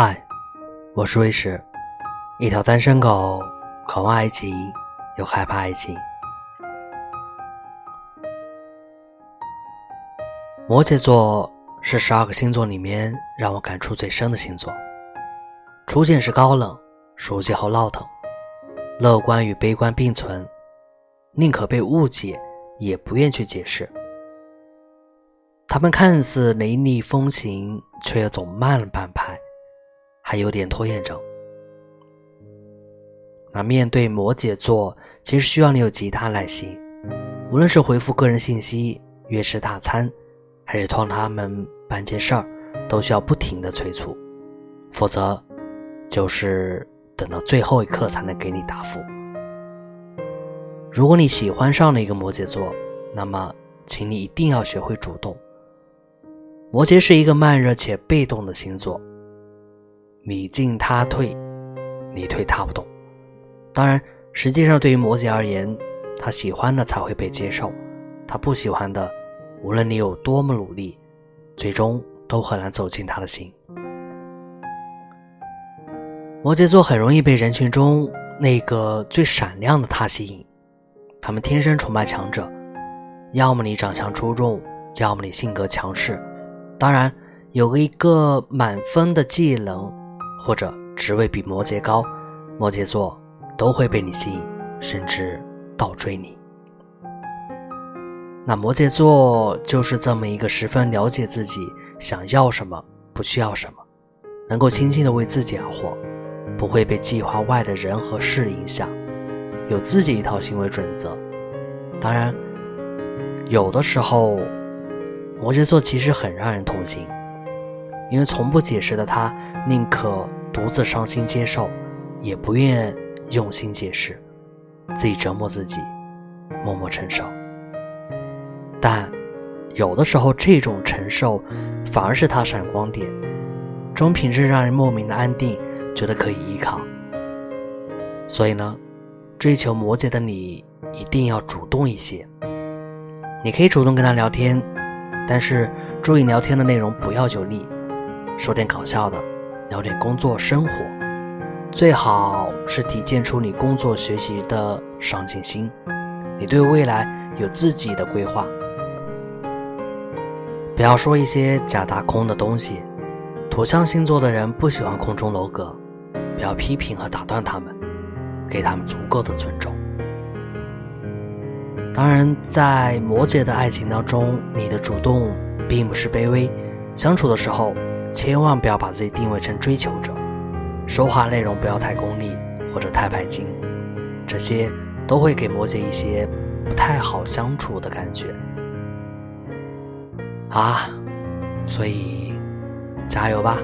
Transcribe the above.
嗨，我是瑞士，一条单身狗，渴望爱情又害怕爱情。摩羯座是十二个星座里面让我感触最深的星座。初见时高冷，熟悉后闹腾，乐观与悲观并存，宁可被误解，也不愿去解释。他们看似雷厉风行，却又总慢了半拍。还有点拖延症。那面对摩羯座，其实需要你有极大耐心。无论是回复个人信息、约吃大餐，还是托他们办件事儿，都需要不停的催促，否则就是等到最后一刻才能给你答复。如果你喜欢上了一个摩羯座，那么请你一定要学会主动。摩羯是一个慢热且被动的星座。你进他退，你退他不动。当然，实际上对于摩羯而言，他喜欢的才会被接受，他不喜欢的，无论你有多么努力，最终都很难走进他的心。摩羯座很容易被人群中那个最闪亮的他吸引，他们天生崇拜强者，要么你长相出众，要么你性格强势，当然有个一个满分的技能。或者职位比摩羯高，摩羯座都会被你吸引，甚至倒追你。那摩羯座就是这么一个十分了解自己想要什么，不需要什么，能够轻轻的为自己而活，不会被计划外的人和事影响，有自己一套行为准则。当然，有的时候，摩羯座其实很让人痛心。因为从不解释的他，宁可独自伤心接受，也不愿用心解释，自己折磨自己，默默承受。但有的时候，这种承受反而是他闪光点，这种品质让人莫名的安定，觉得可以依靠。所以呢，追求摩羯的你一定要主动一些。你可以主动跟他聊天，但是注意聊天的内容不要就腻。说点搞笑的，聊点工作生活，最好是体现出你工作学习的上进心，你对未来有自己的规划。不要说一些假大空的东西。土象星座的人不喜欢空中楼阁，不要批评和打断他们，给他们足够的尊重。当然，在摩羯的爱情当中，你的主动并不是卑微，相处的时候。千万不要把自己定位成追求者，说话内容不要太功利或者太拜金，这些都会给摩羯一些不太好相处的感觉。啊，所以加油吧，